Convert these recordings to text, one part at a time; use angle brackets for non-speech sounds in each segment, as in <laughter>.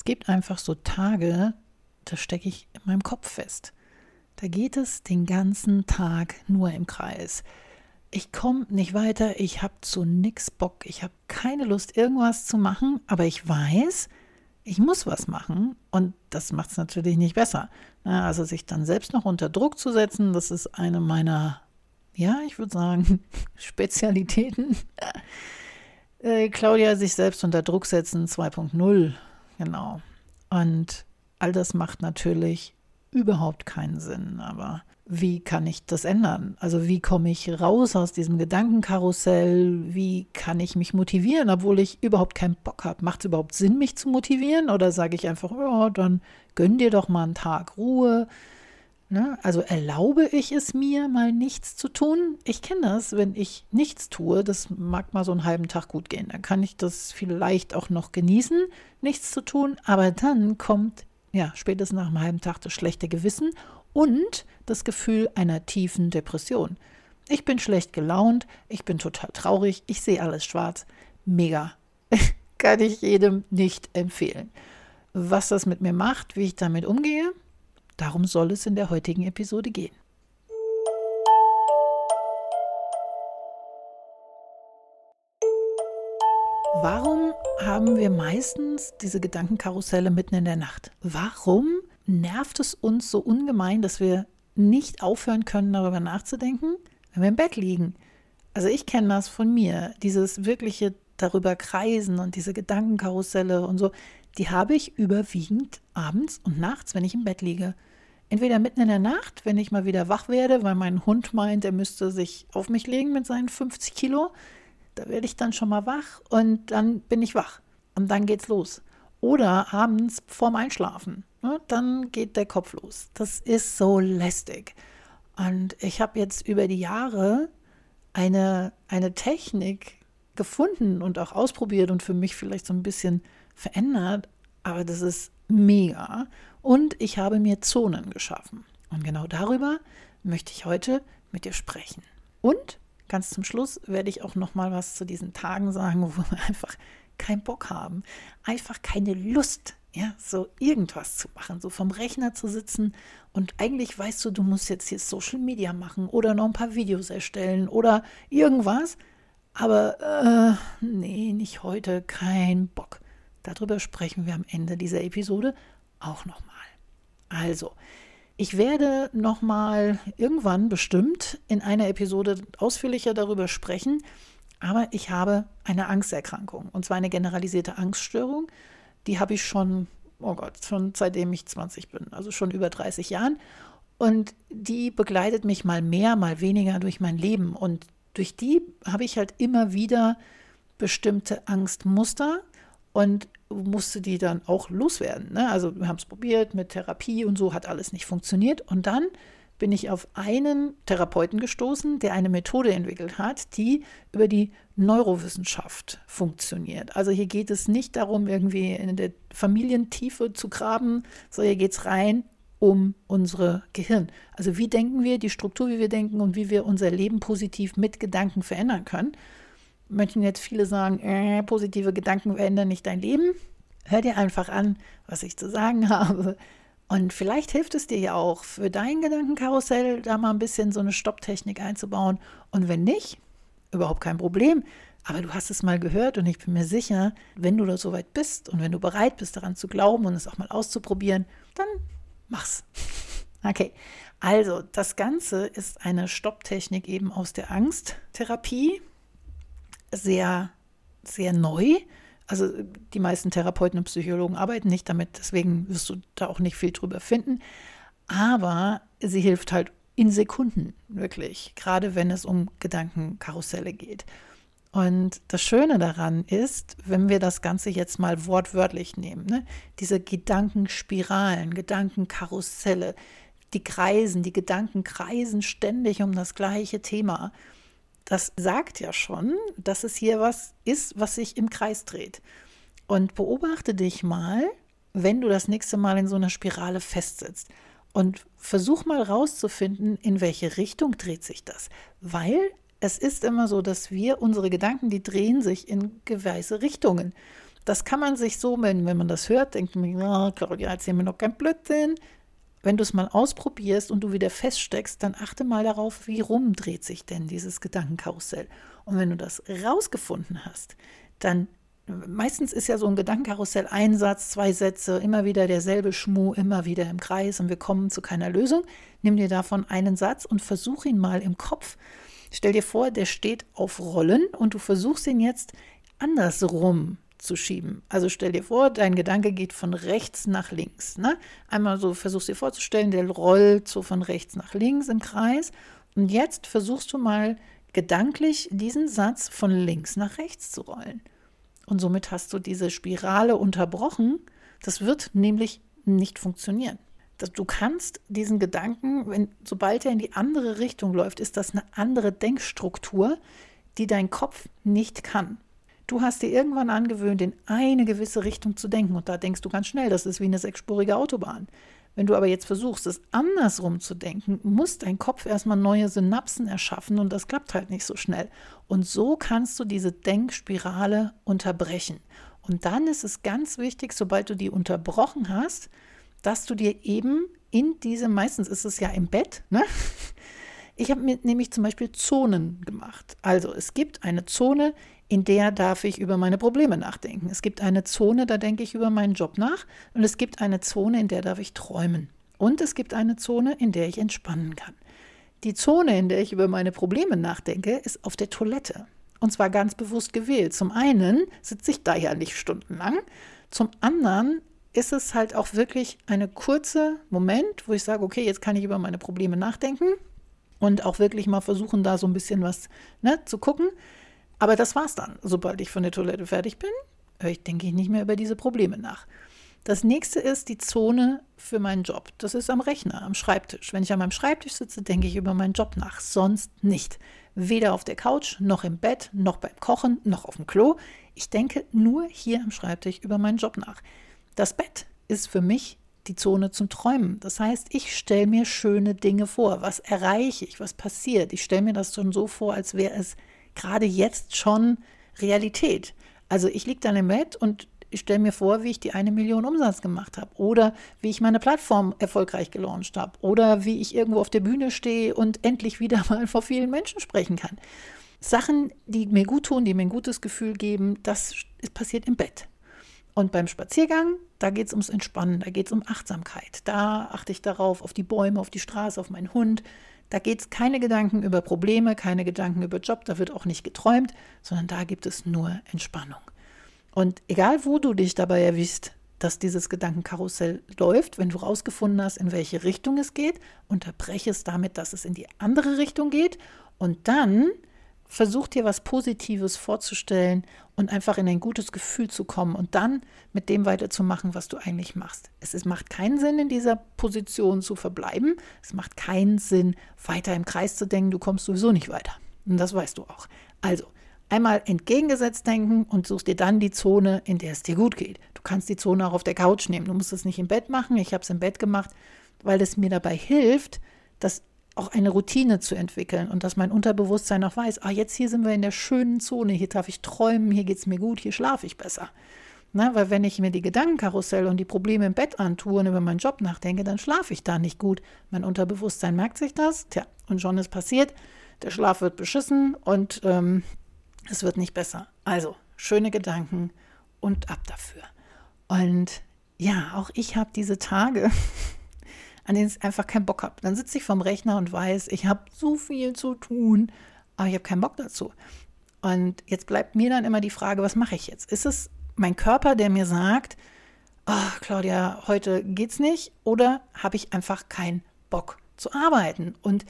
Es gibt einfach so Tage, da stecke ich in meinem Kopf fest. Da geht es den ganzen Tag nur im Kreis. Ich komme nicht weiter, ich habe zu nix Bock, ich habe keine Lust, irgendwas zu machen, aber ich weiß, ich muss was machen und das macht es natürlich nicht besser. Also sich dann selbst noch unter Druck zu setzen, das ist eine meiner, ja, ich würde sagen, <laughs> Spezialitäten. Äh, Claudia, sich selbst unter Druck setzen 2.0, genau. Und all das macht natürlich überhaupt keinen Sinn. Aber wie kann ich das ändern? Also wie komme ich raus aus diesem Gedankenkarussell? Wie kann ich mich motivieren, obwohl ich überhaupt keinen Bock habe? Macht es überhaupt Sinn, mich zu motivieren? Oder sage ich einfach, ja, dann gönn dir doch mal einen Tag Ruhe. Ne? Also erlaube ich es mir, mal nichts zu tun? Ich kenne das, wenn ich nichts tue, das mag mal so einen halben Tag gut gehen. Dann kann ich das vielleicht auch noch genießen, nichts zu tun. Aber dann kommt ja, spätestens nach einem halben Tag das schlechte Gewissen und das Gefühl einer tiefen Depression. Ich bin schlecht gelaunt, ich bin total traurig, ich sehe alles schwarz. Mega. <laughs> Kann ich jedem nicht empfehlen. Was das mit mir macht, wie ich damit umgehe, darum soll es in der heutigen Episode gehen. Warum haben wir meistens diese Gedankenkarusselle mitten in der Nacht? Warum nervt es uns so ungemein, dass wir nicht aufhören können, darüber nachzudenken, wenn wir im Bett liegen? Also ich kenne das von mir, dieses wirkliche darüber kreisen und diese Gedankenkarusselle und so, die habe ich überwiegend abends und nachts, wenn ich im Bett liege. Entweder mitten in der Nacht, wenn ich mal wieder wach werde, weil mein Hund meint, er müsste sich auf mich legen mit seinen 50 Kilo da werde ich dann schon mal wach und dann bin ich wach. Und dann geht's los. Oder abends vorm Einschlafen. Ne, dann geht der Kopf los. Das ist so lästig. Und ich habe jetzt über die Jahre eine, eine Technik gefunden und auch ausprobiert und für mich vielleicht so ein bisschen verändert. Aber das ist mega. Und ich habe mir Zonen geschaffen. Und genau darüber möchte ich heute mit dir sprechen. Und Ganz zum Schluss werde ich auch noch mal was zu diesen Tagen sagen, <laughs> wo wir einfach keinen Bock haben, einfach keine Lust, ja, so irgendwas zu machen, so vom Rechner zu sitzen und eigentlich weißt du, du musst jetzt hier Social Media machen oder noch ein paar Videos erstellen oder irgendwas, aber äh, nee, nicht heute, kein Bock. Darüber sprechen wir am Ende dieser Episode auch noch mal. Also, ich werde nochmal irgendwann bestimmt in einer Episode ausführlicher darüber sprechen, aber ich habe eine Angsterkrankung und zwar eine generalisierte Angststörung. Die habe ich schon, oh Gott, schon seitdem ich 20 bin, also schon über 30 Jahren. Und die begleitet mich mal mehr, mal weniger durch mein Leben. Und durch die habe ich halt immer wieder bestimmte Angstmuster und musste die dann auch loswerden. Ne? Also wir haben es probiert mit Therapie und so, hat alles nicht funktioniert. Und dann bin ich auf einen Therapeuten gestoßen, der eine Methode entwickelt hat, die über die Neurowissenschaft funktioniert. Also hier geht es nicht darum, irgendwie in der Familientiefe zu graben, sondern hier geht es rein um unsere Gehirn. Also wie denken wir, die Struktur, wie wir denken und wie wir unser Leben positiv mit Gedanken verändern können möchten jetzt viele sagen, äh, positive Gedanken verändern nicht dein Leben. Hör dir einfach an, was ich zu sagen <laughs> habe. Und vielleicht hilft es dir ja auch für dein Gedankenkarussell, da mal ein bisschen so eine Stopptechnik einzubauen. Und wenn nicht, überhaupt kein Problem. Aber du hast es mal gehört und ich bin mir sicher, wenn du da so weit bist und wenn du bereit bist, daran zu glauben und es auch mal auszuprobieren, dann mach's. <laughs> Okay, also das Ganze ist eine Stopptechnik eben aus der Angsttherapie sehr, sehr neu. Also die meisten Therapeuten und Psychologen arbeiten nicht damit, deswegen wirst du da auch nicht viel drüber finden. Aber sie hilft halt in Sekunden, wirklich, gerade wenn es um Gedankenkarusselle geht. Und das Schöne daran ist, wenn wir das Ganze jetzt mal wortwörtlich nehmen, ne? diese Gedankenspiralen, Gedankenkarusselle, die kreisen, die Gedanken kreisen ständig um das gleiche Thema das sagt ja schon, dass es hier was ist, was sich im Kreis dreht. Und beobachte dich mal, wenn du das nächste Mal in so einer Spirale festsitzt. Und versuch mal rauszufinden, in welche Richtung dreht sich das. Weil es ist immer so, dass wir, unsere Gedanken, die drehen sich in gewisse Richtungen. das kann man sich so, wenn, wenn man das hört, denkt man, oh, Claudia, erzähl mir noch kein Blödsinn. Wenn du es mal ausprobierst und du wieder feststeckst, dann achte mal darauf, wie rum dreht sich denn dieses Gedankenkarussell. Und wenn du das rausgefunden hast, dann meistens ist ja so ein Gedankenkarussell ein Satz, zwei Sätze, immer wieder derselbe Schmuh, immer wieder im Kreis und wir kommen zu keiner Lösung. Nimm dir davon einen Satz und versuch ihn mal im Kopf. Stell dir vor, der steht auf Rollen und du versuchst ihn jetzt andersrum zu schieben. Also stell dir vor, dein Gedanke geht von rechts nach links. Ne? Einmal so versuchst dir vorzustellen, der rollt so von rechts nach links im Kreis. Und jetzt versuchst du mal gedanklich diesen Satz von links nach rechts zu rollen. Und somit hast du diese Spirale unterbrochen. Das wird nämlich nicht funktionieren. Du kannst diesen Gedanken, wenn, sobald er in die andere Richtung läuft, ist das eine andere Denkstruktur, die dein Kopf nicht kann. Du hast dir irgendwann angewöhnt, in eine gewisse Richtung zu denken und da denkst du ganz schnell, das ist wie eine sechsspurige Autobahn. Wenn du aber jetzt versuchst, es andersrum zu denken, muss dein Kopf erstmal neue Synapsen erschaffen und das klappt halt nicht so schnell. Und so kannst du diese Denkspirale unterbrechen. Und dann ist es ganz wichtig, sobald du die unterbrochen hast, dass du dir eben in diese, meistens ist es ja im Bett, ne? Ich habe mir nämlich zum Beispiel Zonen gemacht. Also es gibt eine Zone, in der darf ich über meine Probleme nachdenken. Es gibt eine Zone, da denke ich über meinen Job nach. Und es gibt eine Zone, in der darf ich träumen. Und es gibt eine Zone, in der ich entspannen kann. Die Zone, in der ich über meine Probleme nachdenke, ist auf der Toilette. Und zwar ganz bewusst gewählt. Zum einen sitze ich da ja nicht stundenlang. Zum anderen ist es halt auch wirklich eine kurze Moment, wo ich sage, okay, jetzt kann ich über meine Probleme nachdenken und auch wirklich mal versuchen, da so ein bisschen was ne, zu gucken. Aber das war's dann. Sobald ich von der Toilette fertig bin, ich denke ich nicht mehr über diese Probleme nach. Das nächste ist die Zone für meinen Job. Das ist am Rechner, am Schreibtisch. Wenn ich an meinem Schreibtisch sitze, denke ich über meinen Job nach. Sonst nicht. Weder auf der Couch, noch im Bett, noch beim Kochen, noch auf dem Klo. Ich denke nur hier am Schreibtisch über meinen Job nach. Das Bett ist für mich die Zone zum Träumen. Das heißt, ich stelle mir schöne Dinge vor. Was erreiche ich? Was passiert? Ich stelle mir das schon so vor, als wäre es gerade jetzt schon Realität. Also ich liege dann im Bett und ich stelle mir vor, wie ich die eine Million Umsatz gemacht habe oder wie ich meine Plattform erfolgreich gelauncht habe oder wie ich irgendwo auf der Bühne stehe und endlich wieder <laughs> mal vor vielen Menschen sprechen kann. Sachen, die mir gut tun, die mir ein gutes Gefühl geben, das passiert im Bett. Und beim Spaziergang, da geht es ums Entspannen, da geht es um Achtsamkeit. Da achte ich darauf, auf die Bäume, auf die Straße, auf meinen Hund, da geht es keine Gedanken über Probleme, keine Gedanken über Job, da wird auch nicht geträumt, sondern da gibt es nur Entspannung. Und egal, wo du dich dabei erwischst, dass dieses Gedankenkarussell läuft, wenn du rausgefunden hast, in welche Richtung es geht, unterbreche es damit, dass es in die andere Richtung geht und dann versuch dir was Positives vorzustellen und einfach in ein gutes Gefühl zu kommen und dann mit dem weiterzumachen, was du eigentlich machst. Es ist, macht keinen Sinn, in dieser Position zu verbleiben. Es macht keinen Sinn, weiter im Kreis zu denken. Du kommst sowieso nicht weiter. Und das weißt du auch. Also, einmal entgegengesetzt denken und suchst dir dann die Zone, in der es dir gut geht. Du kannst die Zone auch auf der Couch nehmen. Du musst es nicht im Bett machen. Ich habe es im Bett gemacht, weil es mir dabei hilft, dass auch eine Routine zu entwickeln und dass mein Unterbewusstsein auch weiß, ah, jetzt hier sind wir in der schönen Zone, hier darf ich träumen, hier geht es mir gut, hier schlafe ich besser. Na, weil wenn ich mir die Gedankenkarussell und die Probleme im Bett antue und über meinen Job nachdenke, dann schlafe ich da nicht gut. Mein Unterbewusstsein merkt sich das, tja, und schon ist passiert, der Schlaf wird beschissen und ähm, es wird nicht besser. Also, schöne Gedanken und ab dafür. Und ja, auch ich habe diese Tage, <laughs> an denen ich einfach keinen Bock habe. Dann sitze ich vorm Rechner und weiß, ich habe so viel zu tun, aber ich habe keinen Bock dazu. Und jetzt bleibt mir dann immer die Frage, was mache ich jetzt? Ist es mein Körper, der mir sagt, oh, Claudia, heute geht's nicht? Oder habe ich einfach keinen Bock zu arbeiten? Und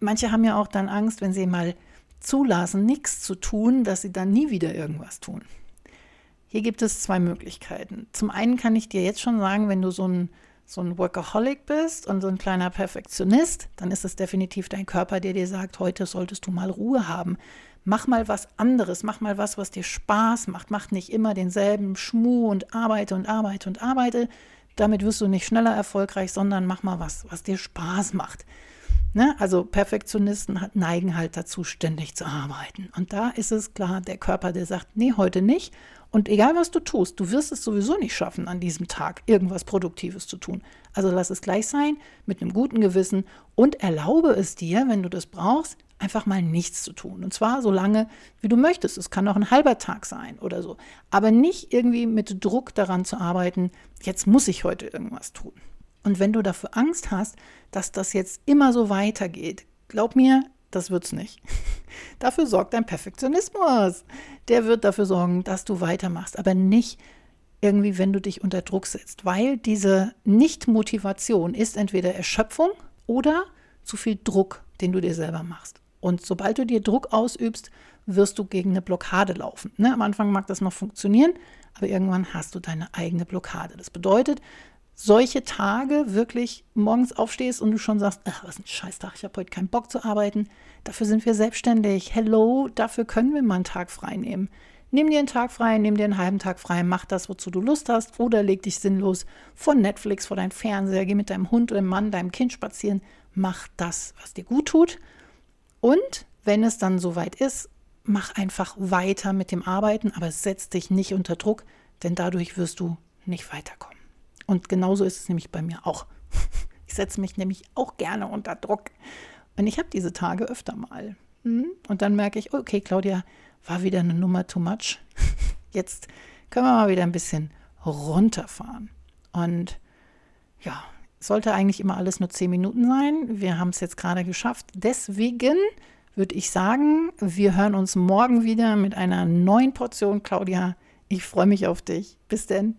manche haben ja auch dann Angst, wenn sie mal zulassen, nichts zu tun, dass sie dann nie wieder irgendwas tun. Hier gibt es zwei Möglichkeiten. Zum einen kann ich dir jetzt schon sagen, wenn du so ein so ein Workaholic bist und so ein kleiner Perfektionist, dann ist es definitiv dein Körper, der dir sagt, heute solltest du mal Ruhe haben. Mach mal was anderes, mach mal was, was dir Spaß macht. Mach nicht immer denselben Schmuh und arbeite und arbeite und arbeite. Damit wirst du nicht schneller erfolgreich, sondern mach mal was, was dir Spaß macht. Ne? Also Perfektionisten neigen halt dazu, ständig zu arbeiten. Und da ist es klar, der Körper, der sagt, nee, heute nicht. Und egal was du tust, du wirst es sowieso nicht schaffen, an diesem Tag irgendwas Produktives zu tun. Also lass es gleich sein, mit einem guten Gewissen und erlaube es dir, wenn du das brauchst, einfach mal nichts zu tun. Und zwar so lange, wie du möchtest. Es kann auch ein halber Tag sein oder so. Aber nicht irgendwie mit Druck daran zu arbeiten, jetzt muss ich heute irgendwas tun. Und wenn du dafür Angst hast, dass das jetzt immer so weitergeht, glaub mir, das wird's nicht. <laughs> dafür sorgt dein Perfektionismus. Der wird dafür sorgen, dass du weitermachst, aber nicht irgendwie, wenn du dich unter Druck setzt, weil diese Nicht-Motivation ist entweder Erschöpfung oder zu viel Druck, den du dir selber machst. Und sobald du dir Druck ausübst, wirst du gegen eine Blockade laufen. Ne? Am Anfang mag das noch funktionieren, aber irgendwann hast du deine eigene Blockade. Das bedeutet, solche Tage wirklich morgens aufstehst und du schon sagst, ach, was ein Scheißtag, ich habe heute keinen Bock zu arbeiten. Dafür sind wir selbstständig. Hello, dafür können wir mal einen Tag frei nehmen. Nimm dir einen Tag frei, nimm dir einen halben Tag frei, mach das, wozu du Lust hast oder leg dich sinnlos vor Netflix, vor deinem Fernseher, geh mit deinem Hund oder dem Mann, deinem Kind spazieren, mach das, was dir gut tut. Und wenn es dann soweit ist, mach einfach weiter mit dem Arbeiten, aber setz dich nicht unter Druck, denn dadurch wirst du nicht weiterkommen. Und genauso ist es nämlich bei mir auch. <laughs> Ich setze mich nämlich auch gerne unter Druck. Und ich habe diese Tage öfter mal. Hm? Und dann merke ich, okay, Claudia, war wieder eine Nummer too much. <laughs> Jetzt können wir mal wieder ein bisschen runterfahren. Und ja, sollte eigentlich immer alles nur zehn Minuten sein. Wir haben es jetzt gerade geschafft. Deswegen würde ich sagen, wir hören uns morgen wieder mit einer neuen Portion, Claudia. Ich freue mich auf dich. Bis denn.